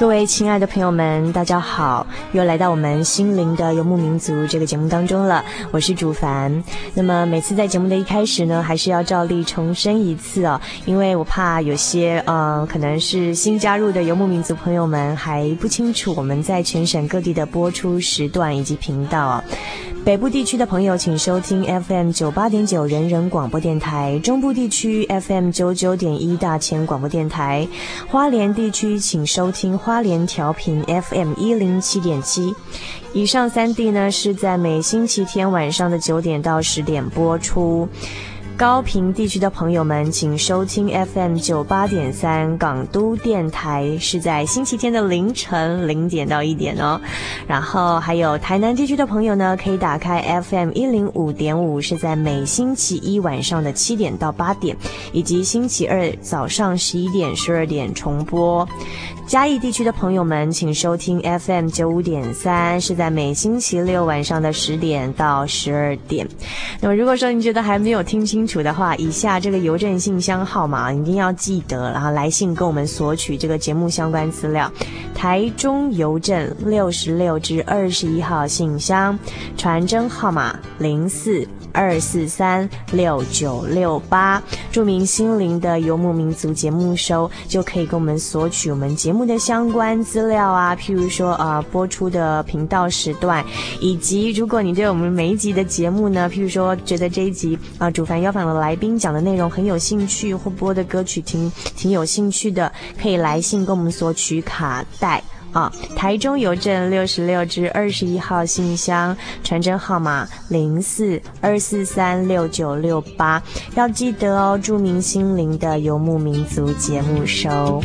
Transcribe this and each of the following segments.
各位亲爱的朋友们，大家好，又来到我们心灵的游牧民族这个节目当中了。我是主凡。那么每次在节目的一开始呢，还是要照例重申一次哦，因为我怕有些呃，可能是新加入的游牧民族朋友们还不清楚我们在全省各地的播出时段以及频道哦。北部地区的朋友，请收听 FM 九八点九人人广播电台；中部地区 FM 九九点一大千广播电台；花莲地区请收听花莲调频 FM 一零七点七。以上三地呢，是在每星期天晚上的九点到十点播出。高屏地区的朋友们，请收听 FM 九八点三港都电台，是在星期天的凌晨零点到一点哦。然后还有台南地区的朋友呢，可以打开 FM 一零五点五，是在每星期一晚上的七点到八点，以及星期二早上十一点、十二点重播。嘉义地区的朋友们，请收听 FM 九五点三，是在每星期六晚上的十点到十二点。那么，如果说您觉得还没有听清楚的话，以下这个邮政信箱号码一定要记得，然后来信跟我们索取这个节目相关资料。台中邮政六十六至二十一号信箱，传真号码零四。二四三六九六八，著名心灵的游牧民族节目收，就可以跟我们索取我们节目的相关资料啊，譬如说呃播出的频道时段，以及如果你对我们每一集的节目呢，譬如说觉得这一集啊、呃、主凡邀访的来宾讲的内容很有兴趣，或播的歌曲挺挺有兴趣的，可以来信跟我们索取卡带。啊，台中邮政六十六至二十一号信箱，传真号码零四二四三六九六八，要记得哦，著名心灵的游牧民族节目收。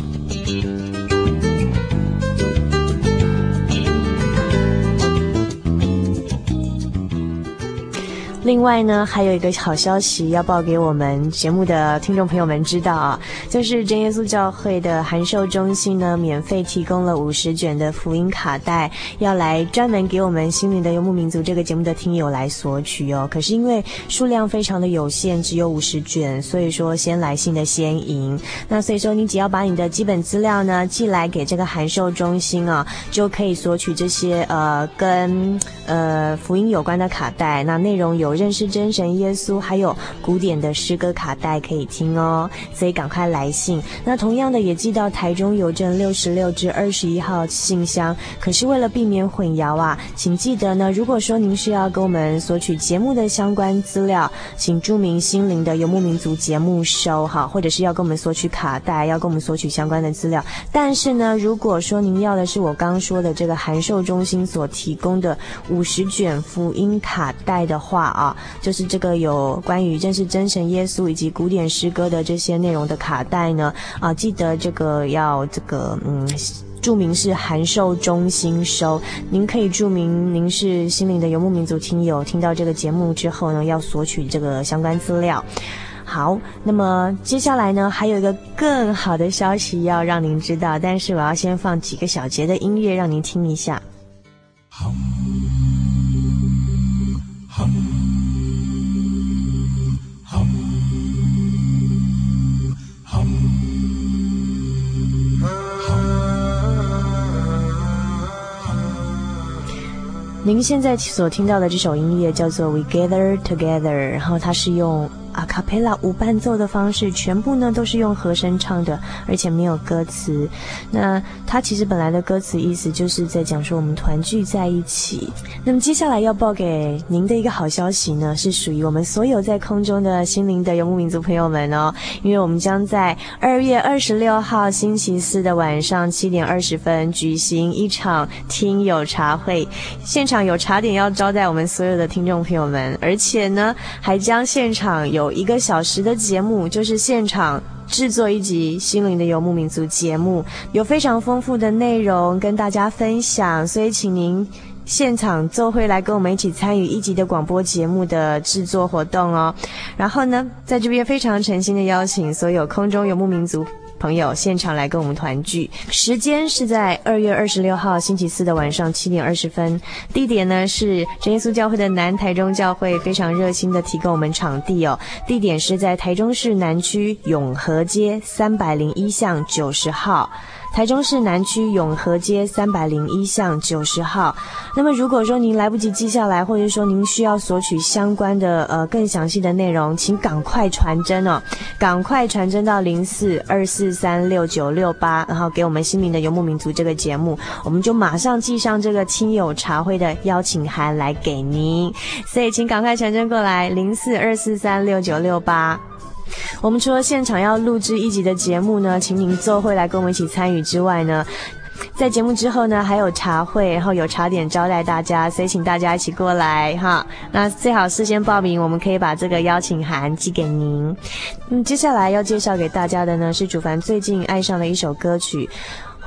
另外呢，还有一个好消息要报给我们节目的听众朋友们知道啊，就是真耶稣教会的函授中心呢，免费提供了五十卷的福音卡带，要来专门给我们心灵的游牧民族这个节目的听友来索取哦。可是因为数量非常的有限，只有五十卷，所以说先来信的先赢。那所以说你只要把你的基本资料呢寄来给这个函授中心啊，就可以索取这些呃跟呃福音有关的卡带。那内容有。认识真神耶稣，还有古典的诗歌卡带可以听哦，所以赶快来信。那同样的也寄到台中邮政六十六至二十一号信箱。可是为了避免混淆啊，请记得呢，如果说您是要跟我们索取节目的相关资料，请注明心灵的游牧民族节目收哈，或者是要跟我们索取卡带，要跟我们索取相关的资料。但是呢，如果说您要的是我刚说的这个函授中心所提供的五十卷福音卡带的话啊。就是这个有关于认识真神耶稣以及古典诗歌的这些内容的卡带呢，啊，记得这个要这个嗯，注明是函授中心收。您可以注明您是心灵的游牧民族听友，听到这个节目之后呢，要索取这个相关资料。好，那么接下来呢，还有一个更好的消息要让您知道，但是我要先放几个小节的音乐让您听一下。好。您现在所听到的这首音乐叫做《We Gather Together》，然后它是用。阿卡贝拉无伴奏的方式，全部呢都是用和声唱的，而且没有歌词。那它其实本来的歌词意思就是在讲说我们团聚在一起。那么接下来要报给您的一个好消息呢，是属于我们所有在空中的心灵的游牧民族朋友们哦，因为我们将在二月二十六号星期四的晚上七点二十分举行一场听友茶会，现场有茶点要招待我们所有的听众朋友们，而且呢还将现场有。有一个小时的节目，就是现场制作一集《心灵的游牧民族》节目，有非常丰富的内容跟大家分享，所以请您现场做会来跟我们一起参与一集的广播节目的制作活动哦。然后呢，在这边非常诚心的邀请所有空中游牧民族。朋友现场来跟我们团聚，时间是在二月二十六号星期四的晚上七点二十分，地点呢是真耶稣教会的南台中教会，非常热心的提供我们场地哦。地点是在台中市南区永和街三百零一巷九十号。台中市南区永和街三百零一巷九十号。那么，如果说您来不及记下来，或者说您需要索取相关的呃更详细的内容，请赶快传真哦，赶快传真到零四二四三六九六八，然后给我们心灵的游牧民族这个节目，我们就马上寄上这个亲友茶会的邀请函来给您。所以，请赶快传真过来，零四二四三六九六八。我们除了现场要录制一集的节目呢，请您做会来跟我们一起参与之外呢，在节目之后呢，还有茶会，然后有茶点招待大家，所以请大家一起过来哈。那最好事先报名，我们可以把这个邀请函寄给您。嗯，接下来要介绍给大家的呢，是主凡最近爱上的一首歌曲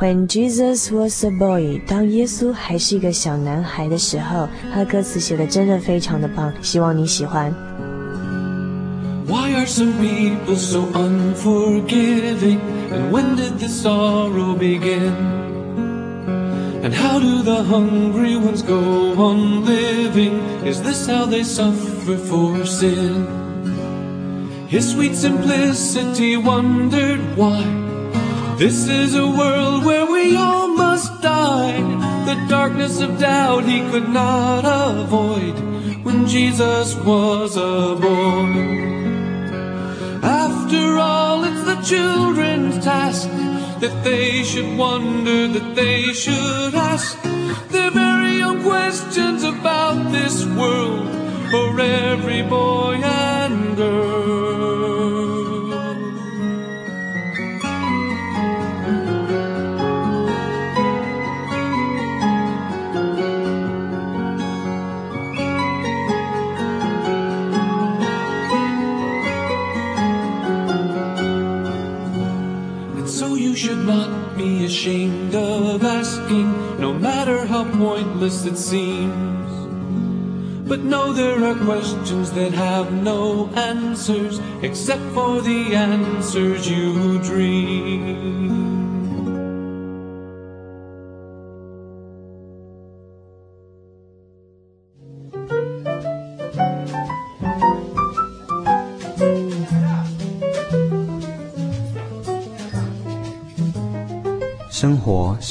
《When Jesus Was a Boy》，当耶稣还是一个小男孩的时候，他的歌词写得真的非常的棒，希望你喜欢。Some people so unforgiving? And when did the sorrow begin? And how do the hungry ones go on living? Is this how they suffer for sin? His sweet simplicity wondered why. This is a world where we all must die. The darkness of doubt he could not avoid when Jesus was a boy. After all, it's the children's task that they should wonder, that they should ask their very own questions about this world for every boy and girl. Ashamed of asking, no matter how pointless it seems. But know there are questions that have no answers, except for the answers you dream.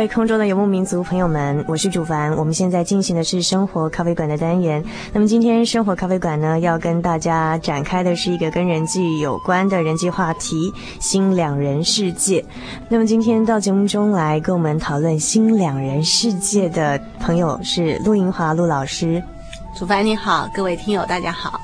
位空中的游牧民族朋友们，我是主凡。我们现在进行的是生活咖啡馆的单元。那么今天生活咖啡馆呢，要跟大家展开的是一个跟人际有关的人际话题——新两人世界。那么今天到节目中来跟我们讨论新两人世界的朋友是陆银华陆老师。主凡你好，各位听友大家好。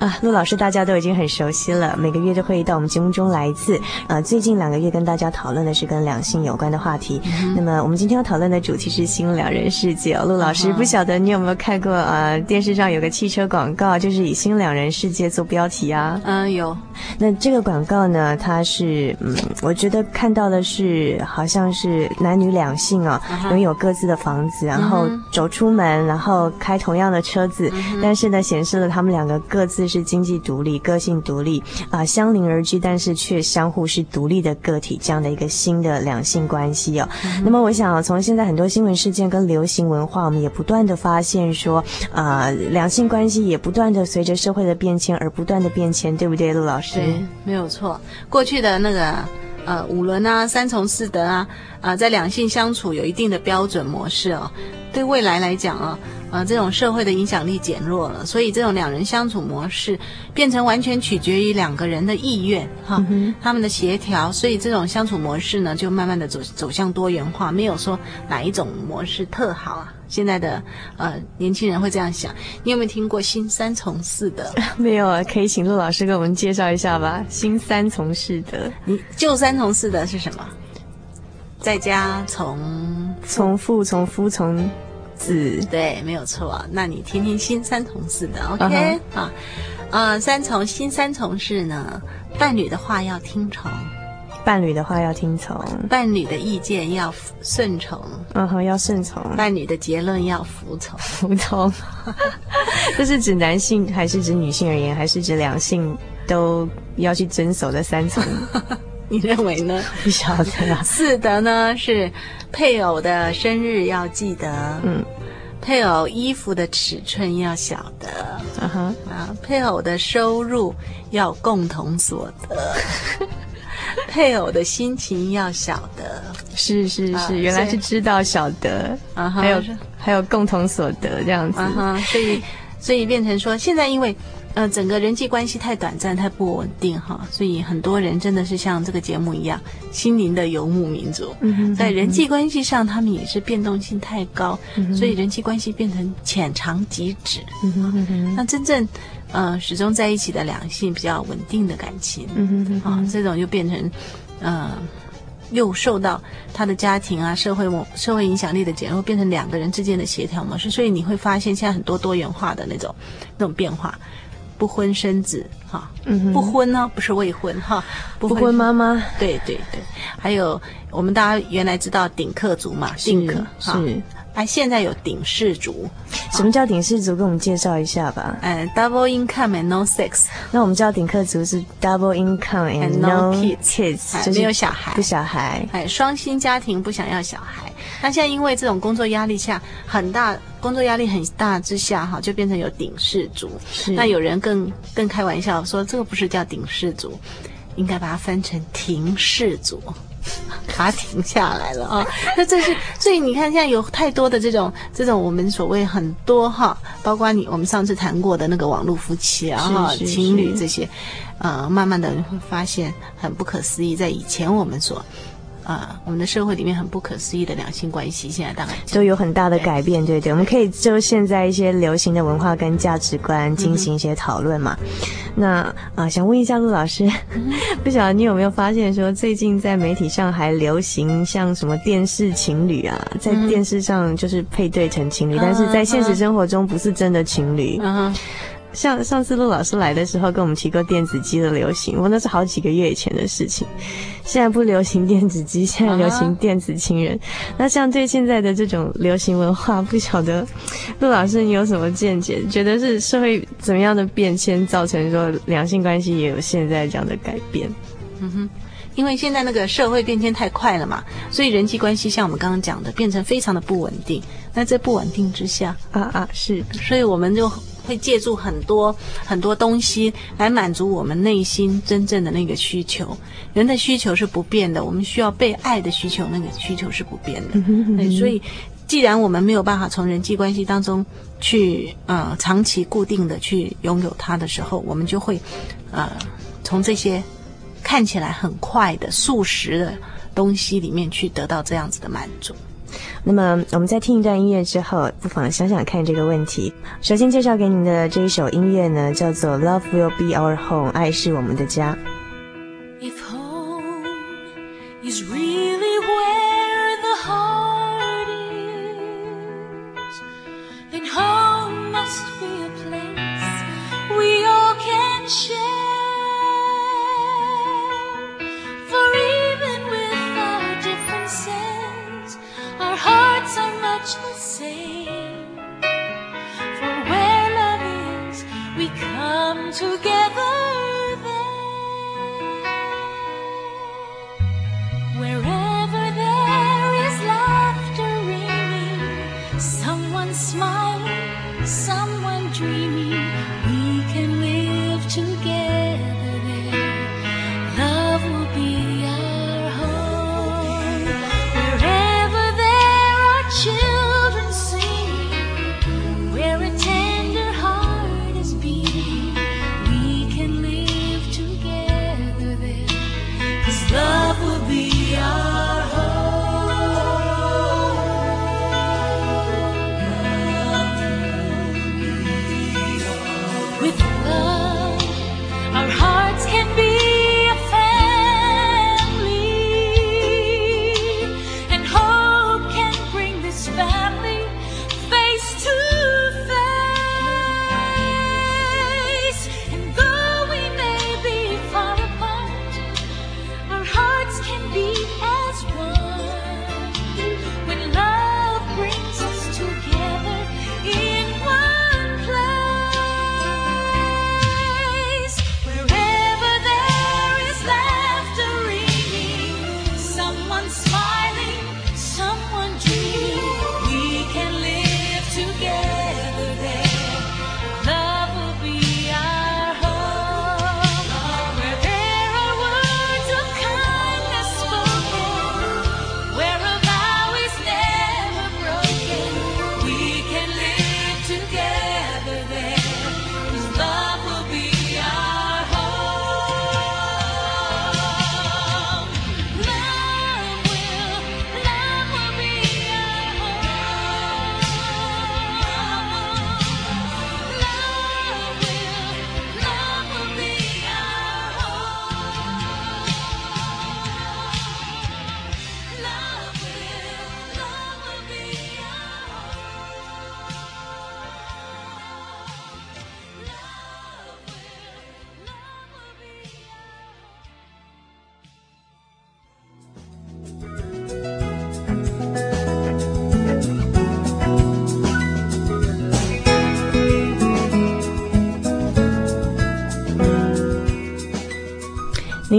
啊，陆老师大家都已经很熟悉了，每个月都会到我们节目中来一次。啊，最近两个月跟大家讨论的是跟两性有关的话题。嗯、那么我们今天要讨论的主题是新两人世界。陆老师，不晓得你有没有看过呃电视上有个汽车广告，就是以新两人世界做标题啊？嗯，有。那这个广告呢，它是嗯，我觉得看到的是好像是男女两性啊、哦，拥有各自的房子，然后走出门，然后开同样的车子，嗯、但是呢，显示了他们两个各自。是经济独立、个性独立啊、呃，相邻而居，但是却相互是独立的个体，这样的一个新的两性关系哦。嗯、那么，我想从现在很多新闻事件跟流行文化，我们也不断的发现说，啊、呃，两性关系也不断的随着社会的变迁而不断的变迁，对不对，陆老师？对，没有错。过去的那个呃五伦啊、三从四德啊，啊、呃，在两性相处有一定的标准模式哦。对未来来讲啊。呃，这种社会的影响力减弱了，所以这种两人相处模式变成完全取决于两个人的意愿哈，嗯、他们的协调，所以这种相处模式呢，就慢慢的走走向多元化，没有说哪一种模式特好啊。现在的呃年轻人会这样想，你有没有听过新三从四德？没有啊，可以请陆老师给我们介绍一下吧。新三从四德，你旧三从四德是什么？在家从从父从夫从。子对，没有错。那你听听新三从四德，OK、uh huh. 啊？呃，三从新三从是呢，伴侣的话要听从，伴侣的话要听从，伴侣的意见要顺从，嗯哼，要顺从，伴侣的结论要服从，服从。这是指男性还是指女性而言，还是指两性都要去遵守的三从？你认为呢？不晓得啊。四德呢是配偶的生日要记得，嗯，配偶衣服的尺寸要晓得，嗯哼。啊，配偶的收入要共同所得，配偶的心情要晓得，是是是，啊、原来是知道晓得，啊哈，还有还有共同所得这样子，啊哈，所以所以变成说现在因为。呃，整个人际关系太短暂、太不稳定哈，所以很多人真的是像这个节目一样，心灵的游牧民族。嗯哼，在人际关系上，他们也是变动性太高，嗯、所以人际关系变成浅尝即止。嗯哼，哼，哼，那真正呃始终在一起的两性比较稳定的感情，嗯哼，哼，哼，啊，这种就变成呃又受到他的家庭啊、社会社会影响力的减弱，变成两个人之间的协调模式。所以你会发现，现在很多多元化的那种那种变化。不婚生子，哈，嗯哼，不婚呢，不是未婚，哈，不婚，不婚妈妈，对对对，还有我们大家原来知道顶客族嘛，顶客是。是哎，现在有顶氏族，什么叫顶氏族？给我们介绍一下吧。嗯，double income and no sex。那我们知道顶客族是 double income and no kids，就是没有小孩，不小孩。哎，双薪家庭不想要小孩。那现在因为这种工作压力下很大，工作压力很大之下，哈，就变成有顶氏族。是。那有人更更开玩笑说，这个不是叫顶氏族，应该把它分成停氏族。它停下来了啊！那这是，所以你看，现在有太多的这种这种我们所谓很多哈，包括你我们上次谈过的那个网络夫妻啊哈，情侣这些，呃，慢慢的会发现很不可思议，在以前我们所。啊、呃，我们的社会里面很不可思议的两性关系，现在大概都有很大的改变，对对，我们可以就现在一些流行的文化跟价值观进行一些讨论嘛。嗯、那啊、呃，想问一下陆老师，嗯、不晓得你有没有发现说，最近在媒体上还流行像什么电视情侣啊，在电视上就是配对成情侣，嗯、但是在现实生活中不是真的情侣。嗯像上次陆老师来的时候，跟我们提过电子机的流行，我那是好几个月以前的事情。现在不流行电子机，现在流行电子情人。Uh. 那像对现在的这种流行文化，不晓得陆老师你有什么见解？觉得是社会怎么样的变迁，造成说两性关系也有现在这样的改变？嗯哼，因为现在那个社会变迁太快了嘛，所以人际关系像我们刚刚讲的，变成非常的不稳定。那在不稳定之下，啊啊是，所以我们就。会借助很多很多东西来满足我们内心真正的那个需求。人的需求是不变的，我们需要被爱的需求，那个需求是不变的。所以，既然我们没有办法从人际关系当中去呃长期固定的去拥有它的时候，我们就会呃从这些看起来很快的速食的东西里面去得到这样子的满足。那么我们在听一段音乐之后，不妨想想看这个问题。首先介绍给你的这一首音乐呢，叫做《Love Will Be Our Home》，爱是我们的家。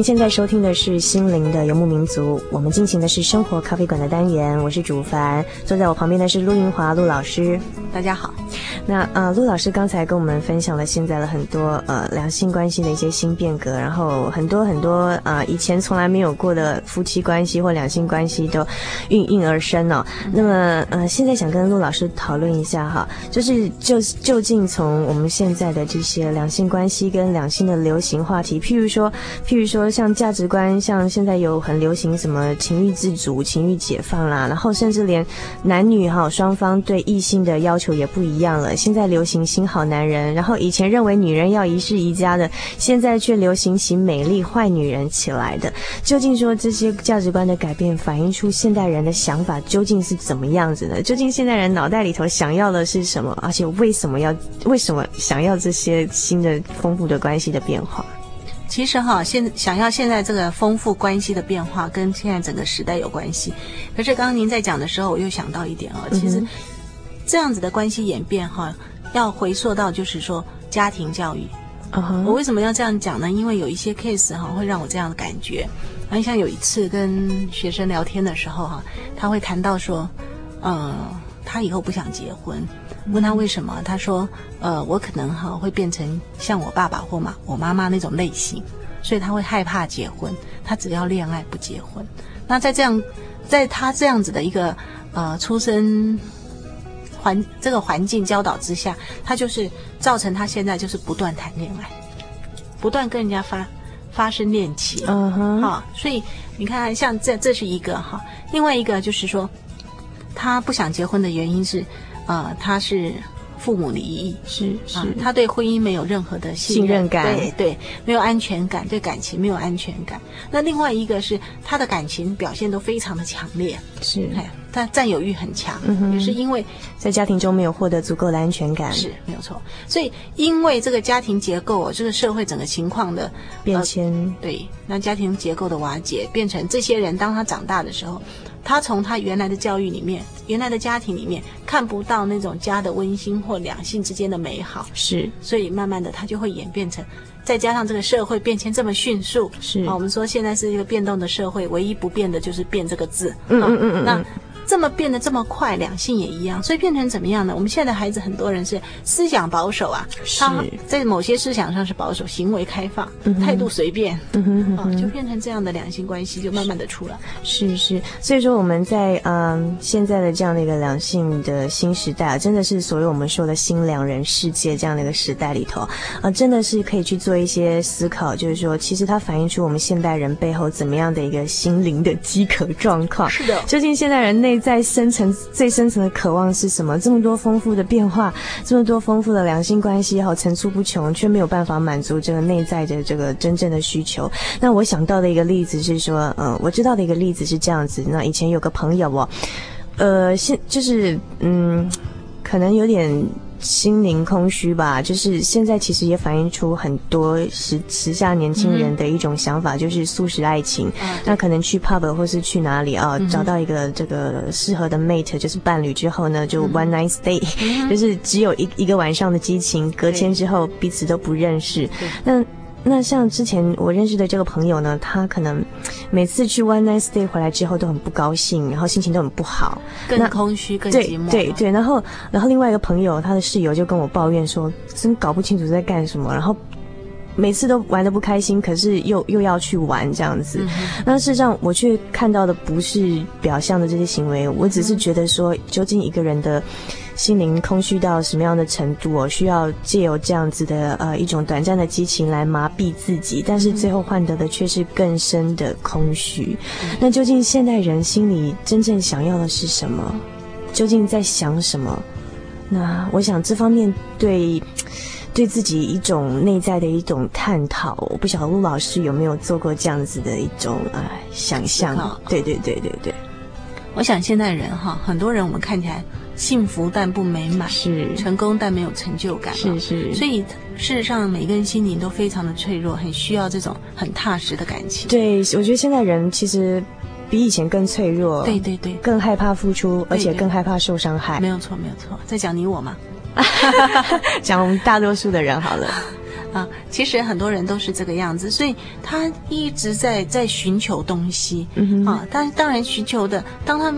您现在收听的是《心灵的游牧民族》，我们进行的是生活咖啡馆的单元，我是主凡，坐在我旁边的是陆云华陆老师。大家好。那呃，陆老师刚才跟我们分享了现在的很多呃两性关系的一些新变革，然后很多很多呃以前从来没有过的夫妻关系或两性关系都应运而生哦。那么呃，现在想跟陆老师讨论一下哈，就是就就近从我们现在的这些两性关系跟两性的流行话题，譬如说譬如说像价值观，像现在有很流行什么情欲自主、情欲解放啦，然后甚至连男女哈双方对异性的要求也不一样了。现在流行新好男人，然后以前认为女人要宜室宜家的，现在却流行起美丽坏女人起来的。究竟说这些价值观的改变，反映出现代人的想法究竟是怎么样子的？究竟现代人脑袋里头想要的是什么？而且为什么要为什么想要这些新的丰富的关系的变化？其实哈，现想要现在这个丰富关系的变化，跟现在整个时代有关系。可是刚刚您在讲的时候，我又想到一点哦，其实这样子的关系演变哈，要回溯到就是说家庭教育。Uh huh. 我为什么要这样讲呢？因为有一些 case 哈，会让我这样的感觉。啊，像有一次跟学生聊天的时候哈，他会谈到说，呃，他以后不想结婚。问他为什么？他说：“呃，我可能哈会变成像我爸爸或妈我妈妈那种类型，所以他会害怕结婚。他只要恋爱不结婚。那在这样，在他这样子的一个呃出生环这个环境教导之下，他就是造成他现在就是不断谈恋爱，不断跟人家发发生恋情。嗯哼，好，所以你看，像这这是一个哈，另外一个就是说。”他不想结婚的原因是，呃，他是。父母离异是是、啊，他对婚姻没有任何的信任，信任感，对对，没有安全感，对感情没有安全感。那另外一个是他的感情表现都非常的强烈，是，他占有欲很强，也是因为在家庭中没有获得足够的安全感，是没有错。所以因为这个家庭结构，这个社会整个情况的变迁，呃，对，那家庭结构的瓦解，变成这些人当他长大的时候。他从他原来的教育里面，原来的家庭里面看不到那种家的温馨或两性之间的美好，是，所以慢慢的他就会演变成，再加上这个社会变迁这么迅速，是，啊，我们说现在是一个变动的社会，唯一不变的就是变这个字，嗯嗯嗯嗯，那。这么变得这么快，两性也一样，所以变成怎么样呢？我们现在的孩子很多人是思想保守啊，他在某些思想上是保守，行为开放，嗯、态度随便，嗯哼嗯哼啊，就变成这样的两性关系，就慢慢的出来。是是，所以说我们在嗯现在的这样的一个两性的新时代啊，真的是所谓我们说的新两人世界这样的一个时代里头啊，真的是可以去做一些思考，就是说其实它反映出我们现代人背后怎么样的一个心灵的饥渴状况。是的，究竟现代人内在深层最深层的渴望是什么？这么多丰富的变化，这么多丰富的两性关系，好层出不穷，却没有办法满足这个内在的这个真正的需求。那我想到的一个例子是说，嗯，我知道的一个例子是这样子。那以前有个朋友哦，呃，现就是嗯，可能有点。心灵空虚吧，就是现在其实也反映出很多时时下年轻人的一种想法，嗯、就是素食爱情。嗯、那可能去 pub 或是去哪里啊，嗯、找到一个这个适合的 mate，就是伴侣之后呢，就 one night stay，、嗯、就是只有一一个晚上的激情，隔天之后彼此都不认识。那那像之前我认识的这个朋友呢，他可能每次去 one night stay 回来之后都很不高兴，然后心情都很不好，更空虚、更寂寞。对对对，然后然后另外一个朋友，他的室友就跟我抱怨说，真搞不清楚在干什么，然后每次都玩的不开心，可是又又要去玩这样子。嗯、那事实上我却看到的不是表象的这些行为，我只是觉得说，究竟一个人的。心灵空虚到什么样的程度哦？需要借由这样子的呃一种短暂的激情来麻痹自己，但是最后换得的却是更深的空虚。嗯、那究竟现代人心里真正想要的是什么？究竟在想什么？那我想这方面对对自己一种内在的一种探讨，我不晓得陆老师有没有做过这样子的一种呃想象？对对对对对，我想现代人哈，很多人我们看起来。幸福但不美满，是成功但没有成就感，是是。所以事实上，每个人心灵都非常的脆弱，很需要这种很踏实的感情。对，我觉得现在人其实比以前更脆弱，对对对，更害怕付出，而且更害怕受伤害。没有错，没有错。在讲你我吗？讲我们大多数的人好了。啊，其实很多人都是这个样子，所以他一直在在寻求东西，嗯哼啊，但是当然寻求的，当他。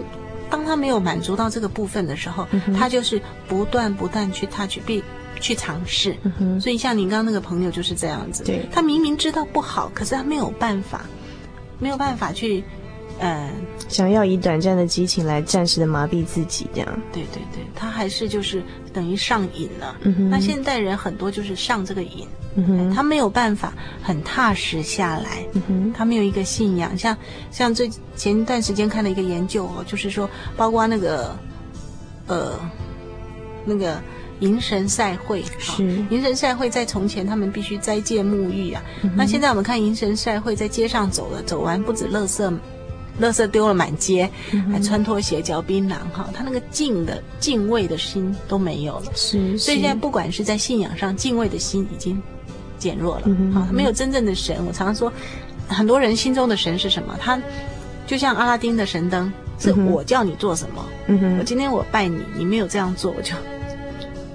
当他没有满足到这个部分的时候，嗯、他就是不断不断去他去尝试。嗯、所以像你刚刚那个朋友就是这样子，对，他明明知道不好，可是他没有办法，没有办法去，呃，想要以短暂的激情来暂时的麻痹自己，这样。对对对，他还是就是等于上瘾了。嗯哼，那现代人很多就是上这个瘾。嗯哼，他没有办法很踏实下来。嗯哼，他没有一个信仰。像像最前一段时间看了一个研究哦，就是说，包括那个，呃，那个迎神赛会是迎神赛会，在从前他们必须斋戒沐浴啊。嗯，那现在我们看迎神赛会，在街上走了，走完不止垃圾，垃圾丢了满街，嗯、还穿拖鞋嚼槟榔哈。他那个敬的敬畏的心都没有了。是，是所以现在不管是在信仰上，敬畏的心已经。减弱了，好、嗯哦，没有真正的神。我常常说，很多人心中的神是什么？他就像阿拉丁的神灯，是我叫你做什么。嗯，我今天我拜你，你没有这样做，我就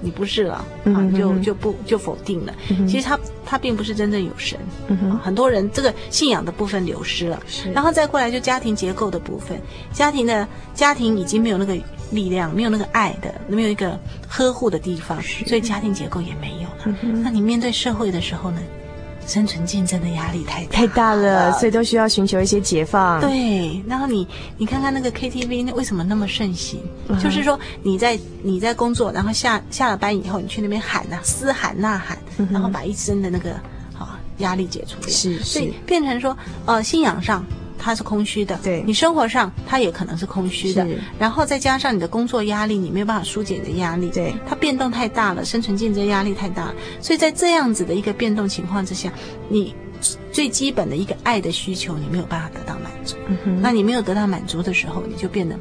你不是了，嗯、啊，就就不就否定了。嗯、其实他他并不是真正有神。嗯、啊，很多人这个信仰的部分流失了，是然后再过来就家庭结构的部分，家庭的家庭已经没有那个力量，没有那个爱的，没有一个呵护的地方，是所以家庭结构也没有。嗯、那你面对社会的时候呢？生存竞争的压力太大太大了，所以都需要寻求一些解放。对，然后你你看看那个 KTV，那为什么那么盛行？嗯、就是说你在你在工作，然后下下了班以后，你去那边喊呐、啊，嘶喊呐喊，然后把一身的那个啊压力解除掉。是，是所以变成说，呃，信仰上它是空虚的，对。你生活上它也可能是空虚的，是。然后再加上你的工作压力，你没有办法疏解你的压力，对，它变动太大了，生存竞争压力太大了，所以在这样子的一个变动情况之下，你最基本的一个爱的需求，你没有办法得到满足，那你没有得到满足的时候，你就变得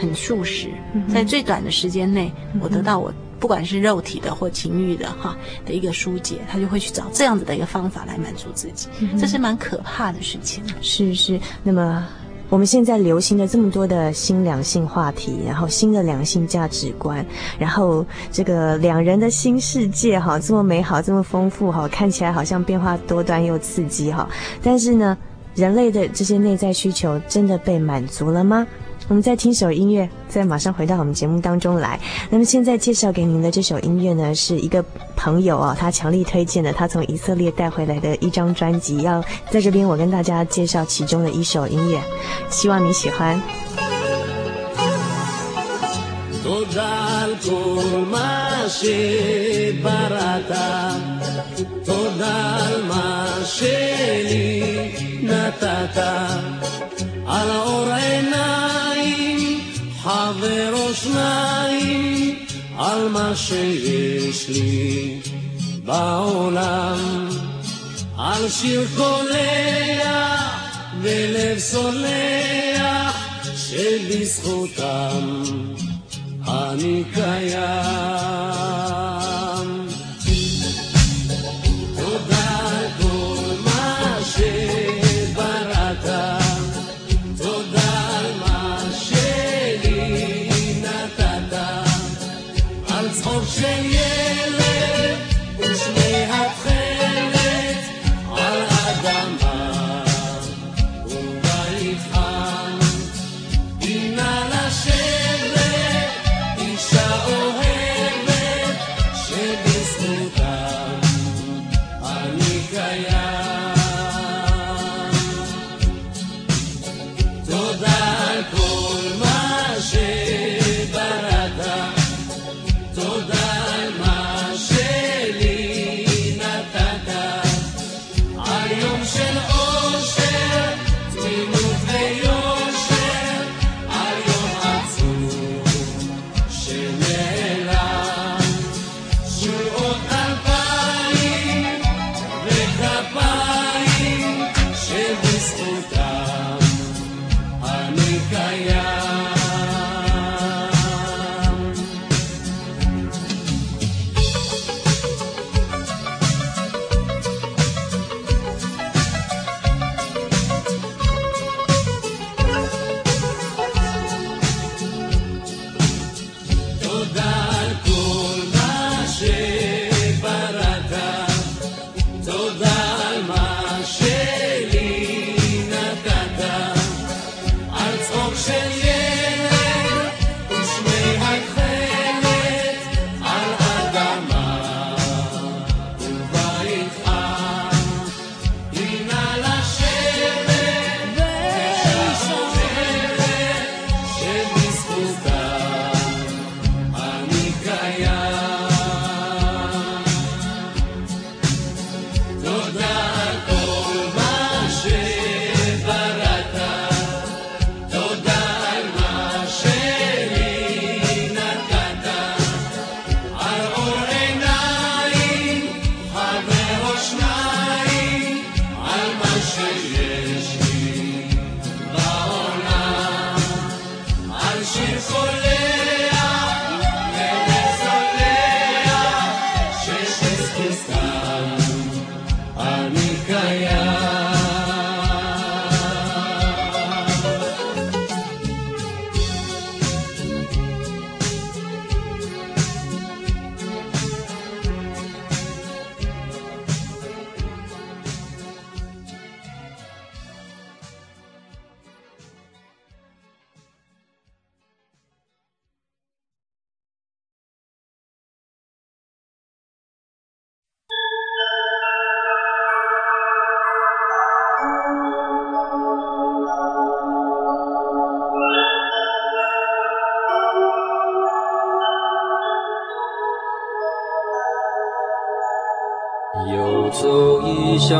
很速食，在最短的时间内，我得到我。不管是肉体的或情欲的哈的一个疏解，他就会去找这样子的一个方法来满足自己，这是蛮可怕的事情。是是，那么我们现在流行的这么多的新两性话题，然后新的两性价值观，然后这个两人的新世界哈，这么美好，这么丰富哈，看起来好像变化多端又刺激哈，但是呢，人类的这些内在需求真的被满足了吗？我们再听首音乐，再马上回到我们节目当中来。那么现在介绍给您的这首音乐呢，是一个朋友啊，他强力推荐的，他从以色列带回来的一张专辑。要在这边，我跟大家介绍其中的一首音乐，希望你喜欢。חברו שניים על מה שיש לי בעולם. על שיר קולח ולב סולח שבזכותם אני קיים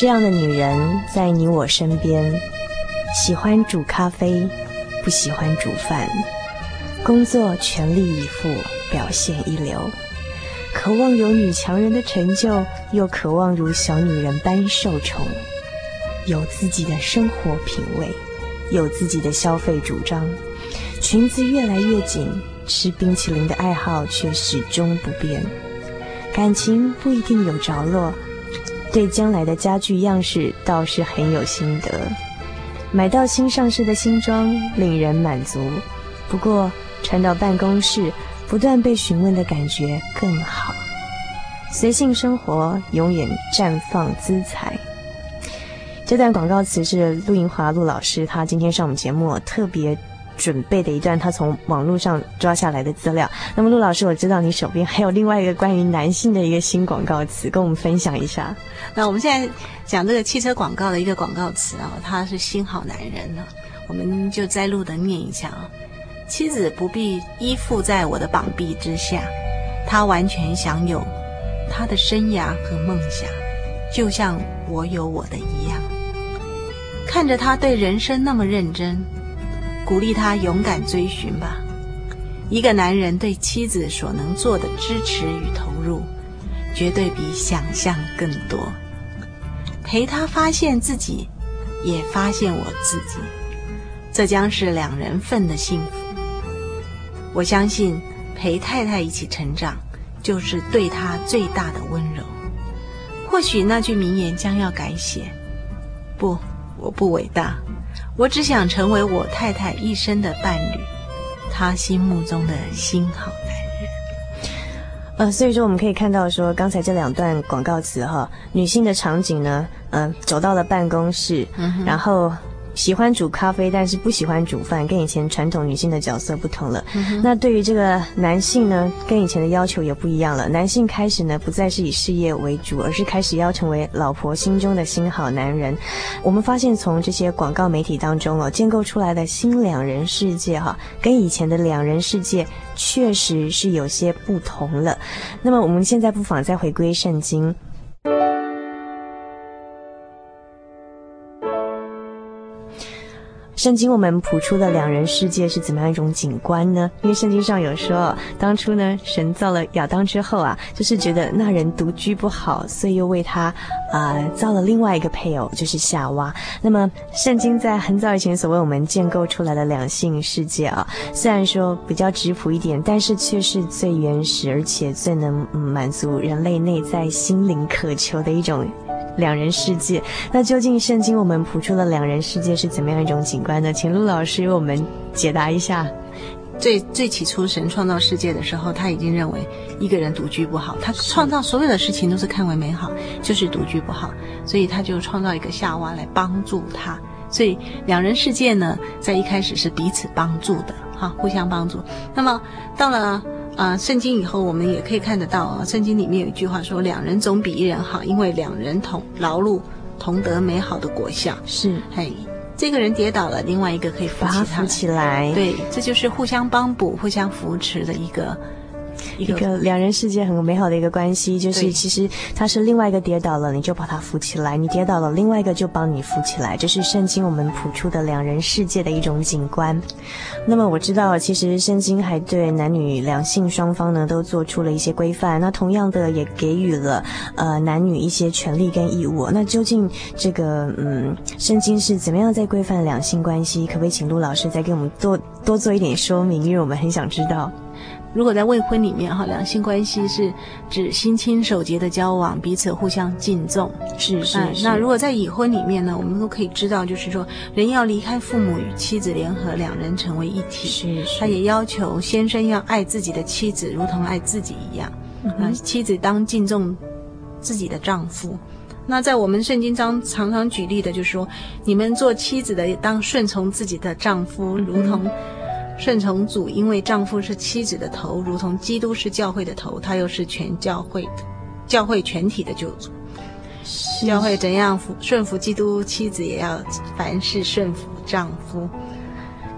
这样的女人在你我身边，喜欢煮咖啡，不喜欢煮饭，工作全力以赴，表现一流，渴望有女强人的成就，又渴望如小女人般受宠，有自己的生活品味，有自己的消费主张，裙子越来越紧，吃冰淇淋的爱好却始终不变，感情不一定有着落。对将来的家具样式倒是很有心得，买到新上市的新装令人满足，不过穿到办公室不断被询问的感觉更好。随性生活永远绽放姿彩。这段广告词是陆银华陆老师，他今天上我们节目特别。准备的一段他从网络上抓下来的资料。那么陆老师，我知道你手边还有另外一个关于男性的一个新广告词，跟我们分享一下。那我们现在讲这个汽车广告的一个广告词啊，他是新好男人呢，我们就摘录的念一下啊。妻子不必依附在我的膀臂之下，他完全享有他的生涯和梦想，就像我有我的一样。看着他对人生那么认真。鼓励他勇敢追寻吧。一个男人对妻子所能做的支持与投入，绝对比想象更多。陪他发现自己，也发现我自己，这将是两人份的幸福。我相信，陪太太一起成长，就是对她最大的温柔。或许那句名言将要改写。不，我不伟大。我只想成为我太太一生的伴侣，她心目中的新好男人。呃，所以说我们可以看到说，刚才这两段广告词哈，女性的场景呢，嗯、呃，走到了办公室，嗯、然后。喜欢煮咖啡，但是不喜欢煮饭，跟以前传统女性的角色不同了。嗯、那对于这个男性呢，跟以前的要求也不一样了。男性开始呢，不再是以事业为主，而是开始要成为老婆心中的新好男人。我们发现，从这些广告媒体当中哦，建构出来的新两人世界哈，跟以前的两人世界确实是有些不同了。那么我们现在不妨再回归圣经。圣经我们谱出的两人世界是怎么样一种景观呢？因为圣经上有说，当初呢，神造了亚当之后啊，就是觉得那人独居不好，所以又为他啊、造了另外一个配偶，就是夏娃。那么，圣经在很早以前所为我们建构出来的两性世界啊，虽然说比较质朴一点，但是却是最原始，而且最能满足人类内在心灵渴求的一种。两人世界，那究竟圣经我们谱出的两人世界是怎么样一种景观呢？请陆老师为我们解答一下。最最起初神创造世界的时候，他已经认为一个人独居不好，他创造所有的事情都是看为美好，就是独居不好，所以他就创造一个夏娃来帮助他。所以两人世界呢，在一开始是彼此帮助的，哈，互相帮助。那么到了。啊，圣经以后我们也可以看得到啊。圣经里面有一句话说：“两人总比一人好，因为两人同劳碌，同得美好的果效。”是，嘿，这个人跌倒了，另外一个可以扶起他，扶起来。对，这就是互相帮补、互相扶持的一个。一个，两人世界很美好的一个关系，就是其实他是另外一个跌倒了，你就把他扶起来；你跌倒了，另外一个就帮你扶起来。这是圣经我们谱出的两人世界的一种景观。那么我知道，其实圣经还对男女两性双方呢都做出了一些规范。那同样的也给予了呃男女一些权利跟义务。那究竟这个嗯圣经是怎么样在规范两性关系？可不可以请陆老师再给我们多多做一点说明？因为我们很想知道。如果在未婚里面哈，两性关系是指心亲手洁的交往，彼此互相敬重。是是，是。那如果在已婚里面呢，我们都可以知道，就是说人要离开父母，与妻子联合，两人成为一体。是是。他也要求先生要爱自己的妻子，如同爱自己一样。嗯、那妻子当敬重自己的丈夫。那在我们圣经中常常举例的，就是说，你们做妻子的当顺从自己的丈夫，如同。顺从主，因为丈夫是妻子的头，如同基督是教会的头，他又是全教会的，教会全体的救主。教会怎样服顺服基督，妻子也要凡事顺服丈夫。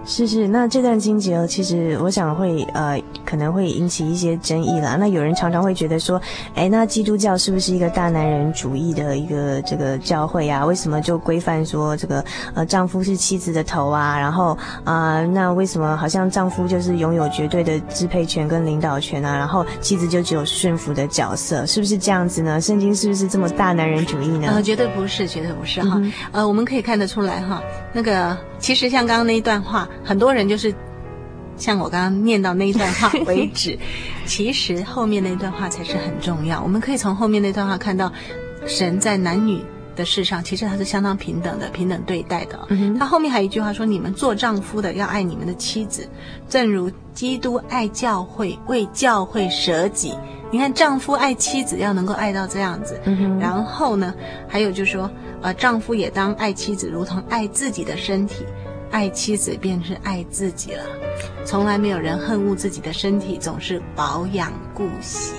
是是，那这段经节其实我想会呃可能会引起一些争议啦。那有人常常会觉得说，哎，那基督教是不是一个大男人主义的一个这个教会啊？为什么就规范说这个呃丈夫是妻子的头啊？然后啊、呃，那为什么好像丈夫就是拥有绝对的支配权跟领导权啊？然后妻子就只有顺服的角色，是不是这样子呢？圣经是不是这么大男人主义呢？呃，绝对不是，绝对不是哈。嗯、呃，我们可以看得出来哈，那个其实像刚刚那一段话。很多人就是像我刚刚念到那一段话 为止，其实后面那段话才是很重要。我们可以从后面那段话看到，神在男女的事上，其实他是相当平等的，平等对待的。嗯、他后面还有一句话说：“你们做丈夫的要爱你们的妻子，正如基督爱教会，为教会舍己。”你看，丈夫爱妻子要能够爱到这样子。嗯、然后呢，还有就是说，呃，丈夫也当爱妻子，如同爱自己的身体。爱妻子便是爱自己了，从来没有人恨恶自己的身体，总是保养顾惜。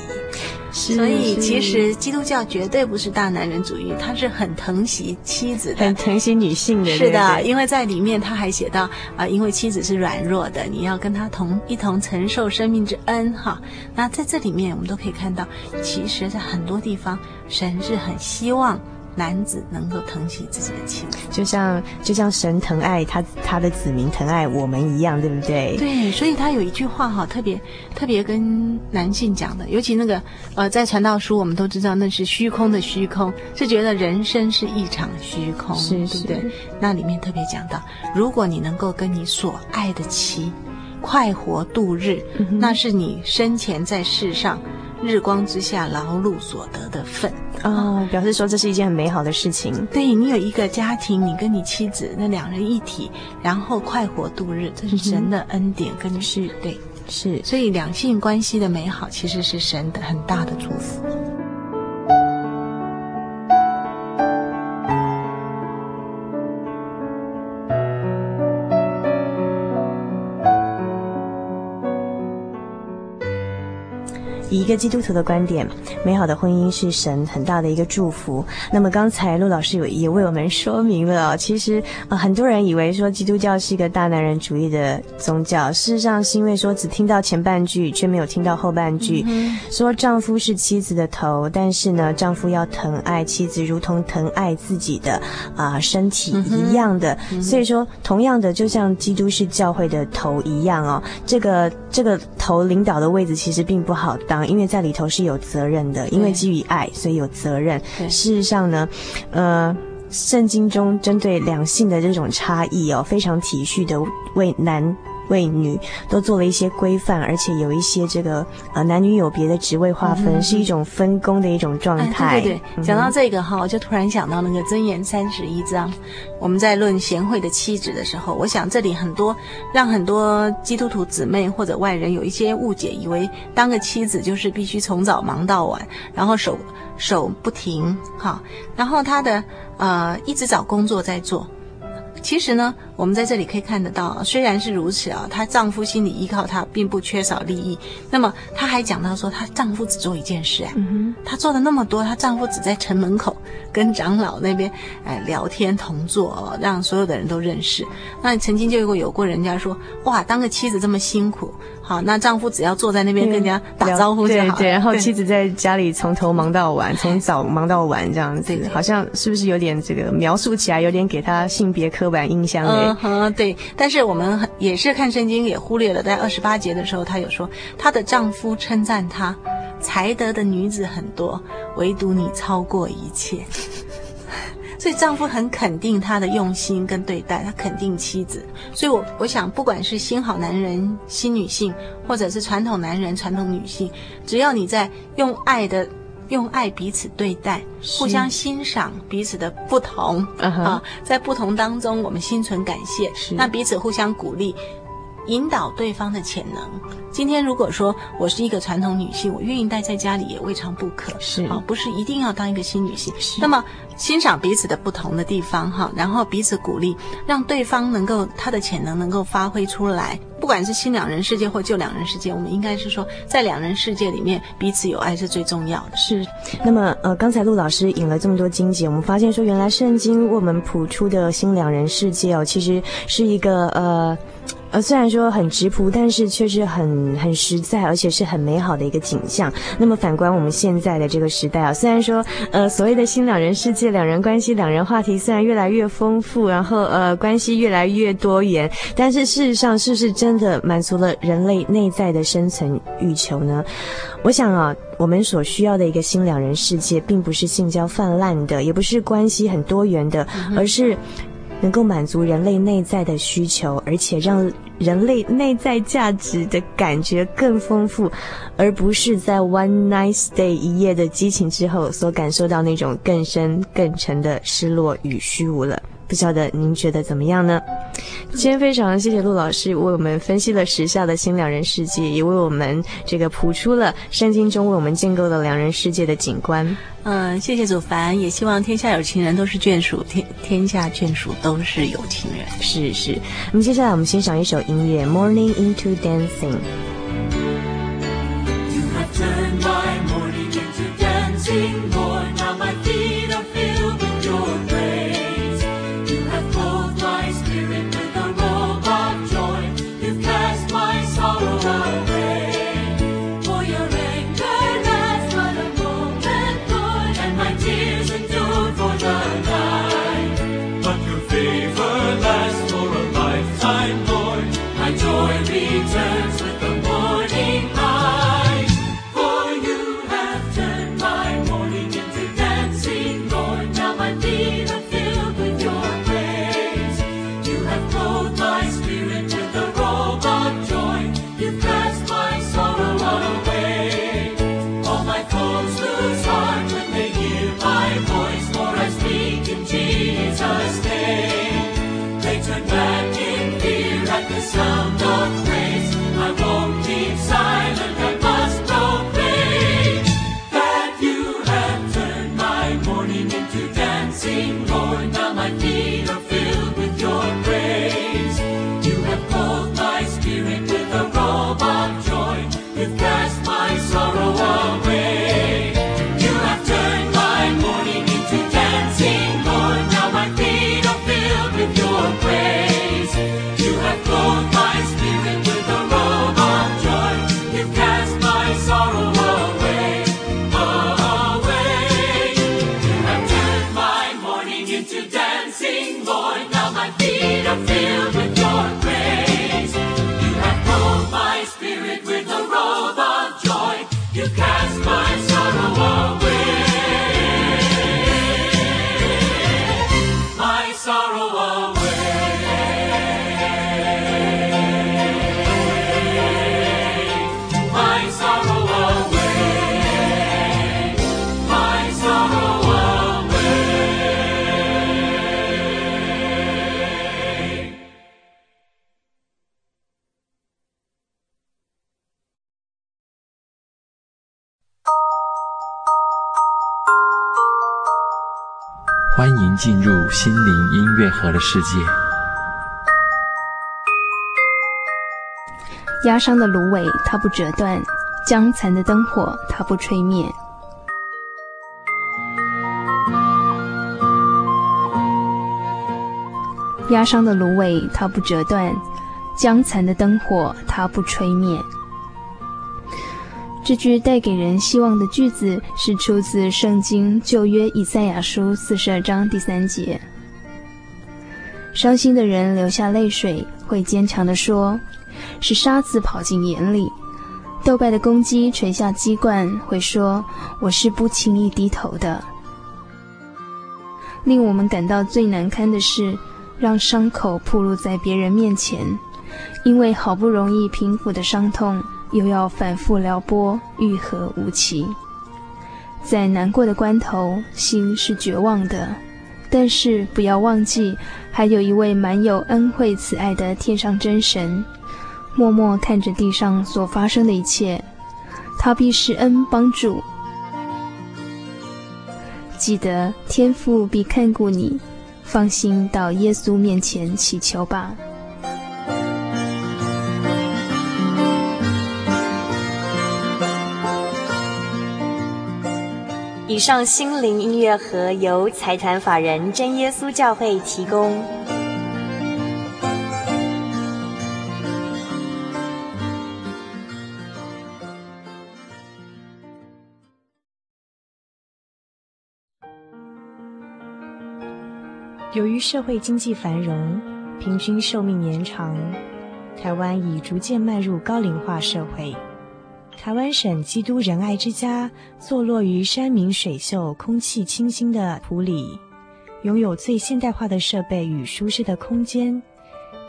所以，其实基督教绝对不是大男人主义，他是很疼惜妻子的，很疼惜女性的。是的，因为在里面他还写到啊、呃，因为妻子是软弱的，你要跟他同一同承受生命之恩哈。那在这里面，我们都可以看到，其实，在很多地方，神是很希望。男子能够疼惜自己的妻子，就像就像神疼爱他他的子民疼爱我们一样，对不对？对，所以他有一句话哈，特别特别跟男性讲的，尤其那个呃，在传道书我们都知道那是虚空的虚空，是觉得人生是一场虚空，是是对不对？那里面特别讲到，如果你能够跟你所爱的妻快活度日，嗯、那是你生前在世上。日光之下劳碌所得的份哦，表示说这是一件很美好的事情。对，你有一个家庭，你跟你妻子那两人一体，然后快活度日，这是神的恩典跟是、嗯、对是，所以两性关系的美好其实是神的很大的祝福。以一个基督徒的观点，美好的婚姻是神很大的一个祝福。那么刚才陆老师有也为我们说明了，其实呃很多人以为说基督教是一个大男人主义的宗教，事实上是因为说只听到前半句，却没有听到后半句，嗯、说丈夫是妻子的头，但是呢，丈夫要疼爱妻子，如同疼爱自己的啊、呃、身体一样的。嗯、所以说，同样的，就像基督是教会的头一样哦，这个这个头领导的位置其实并不好当。因为在里头是有责任的，因为基于爱，所以有责任。事实上呢，呃，圣经中针对两性的这种差异哦，非常体恤的为男。为女都做了一些规范，而且有一些这个呃男女有别的职位划分，嗯、是一种分工的一种状态。哎、对对对，讲到这个哈，我就突然想到那个箴言三十一章，我们在论贤惠的妻子的时候，我想这里很多让很多基督徒姊妹或者外人有一些误解，以为当个妻子就是必须从早忙到晚，然后手手不停哈，然后他的呃一直找工作在做。其实呢，我们在这里可以看得到，虽然是如此啊，她丈夫心里依靠她，并不缺少利益。那么，她还讲到说，她丈夫只做一件事啊，嗯、她做了那么多，她丈夫只在城门口跟长老那边哎聊天同坐哦，让所有的人都认识。那曾经就有过有过人家说，哇，当个妻子这么辛苦。好，那丈夫只要坐在那边跟人家打招呼就好。对对，然后妻子在家里从头忙到晚，从早忙到晚这样子，对对对，好像是不是有点这个描述起来有点给他性别刻板印象？嗯哼，对。但是我们也是看圣经也忽略了，在二十八节的时候，她有说她的丈夫称赞她，才德的女子很多，唯独你超过一切。所以丈夫很肯定他的用心跟对待，他肯定妻子。所以我，我我想，不管是新好男人、新女性，或者是传统男人、传统女性，只要你在用爱的。用爱彼此对待，互相欣赏彼此的不同、uh -huh. 啊，在不同当中，我们心存感谢，那彼此互相鼓励，引导对方的潜能。今天如果说我是一个传统女性，我愿意待在家里也未尝不可，是啊，不是一定要当一个新女性。那么欣赏彼此的不同的地方哈，然后彼此鼓励，让对方能够他的潜能能够发挥出来。不管是新两人世界或旧两人世界，我们应该是说，在两人世界里面，彼此有爱是最重要的。是。那么，呃，刚才陆老师引了这么多经节，我们发现说，原来圣经为我们谱出的新两人世界哦，其实是一个呃。呃，虽然说很质朴，但是却是很很实在，而且是很美好的一个景象。那么反观我们现在的这个时代啊，虽然说呃所谓的新两人世界、两人关系、两人话题虽然越来越丰富，然后呃关系越来越多元，但是事实上是不是真的满足了人类内在的生存欲求呢？我想啊，我们所需要的一个新两人世界，并不是性交泛滥的，也不是关系很多元的，而是。能够满足人类内在的需求，而且让人类内在价值的感觉更丰富，而不是在 one night stay 一夜的激情之后所感受到那种更深更沉的失落与虚无了。不晓得您觉得怎么样呢？今天非常谢谢陆老师为我们分析了时下的新两人世界，也为我们这个谱出了圣经中为我们建构的两人世界的景观。嗯，谢谢祖凡，也希望天下有情人都是眷属，天天下眷属都是有情人。是是。那么接下来我们欣赏一首音乐《Morning into Dancing》。欢灵音乐盒的世界。压伤的芦苇，它不折断；将残的灯火，它不吹灭。压伤的芦苇，它不折断；将残的灯火，它不吹灭。这句带给人希望的句子是出自圣经旧约以赛亚书四十二章第三节。伤心的人流下泪水，会坚强地说：“是沙子跑进眼里。”斗败的公鸡垂下鸡冠，会说：“我是不轻易低头的。”令我们感到最难堪的是，让伤口暴露在别人面前，因为好不容易平复的伤痛，又要反复撩拨，愈合无期。在难过的关头，心是绝望的，但是不要忘记，还有一位满有恩惠慈爱的天上真神，默默看着地上所发生的一切，他必施恩帮助。记得天父必看顾你，放心到耶稣面前祈求吧。以上心灵音乐盒由财团法人真耶稣教会提供。由于社会经济繁荣，平均寿命延长，台湾已逐渐迈入高龄化社会。台湾省基督仁爱之家坐落于山明水秀、空气清新的埔里，拥有最现代化的设备与舒适的空间，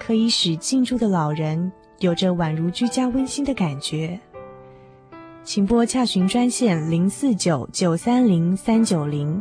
可以使进驻的老人有着宛如居家温馨的感觉。请拨洽询专线零四九九三零三九零。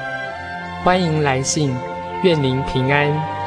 欢迎来信，愿您平安。